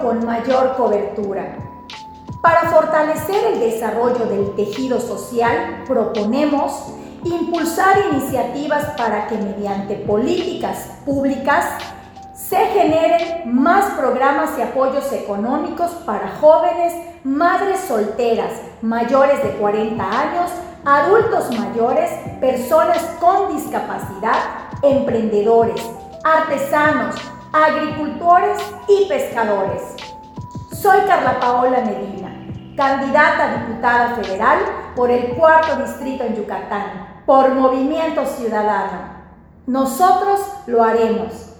con mayor cobertura. Para fortalecer el desarrollo del tejido social, proponemos impulsar iniciativas para que mediante políticas públicas se generen más programas y apoyos económicos para jóvenes, madres solteras, mayores de 40 años, adultos mayores, personas con discapacidad, emprendedores, artesanos, agricultores y pescadores. Soy Carla Paola Medina, candidata a diputada federal por el cuarto distrito en Yucatán, por Movimiento Ciudadano. Nosotros lo haremos.